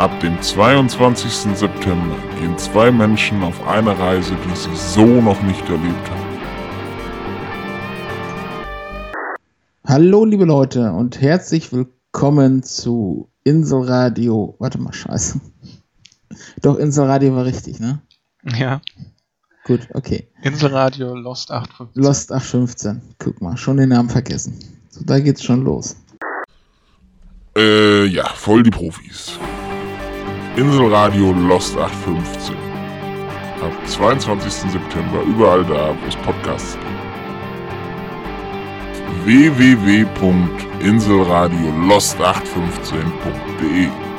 Ab dem 22. September gehen zwei Menschen auf eine Reise, die sie so noch nicht erlebt haben. Hallo liebe Leute und herzlich willkommen zu Inselradio. Warte mal, scheiße. Doch, Inselradio war richtig, ne? Ja. Gut, okay. Inselradio Lost 815. Lost 815. Guck mal, schon den Namen vergessen. So, da geht's schon los. Äh, ja, voll die Profis. Inselradio Lost 815. Ab 22. September überall da, wo es Podcasts gibt. www.inselradiolost815.de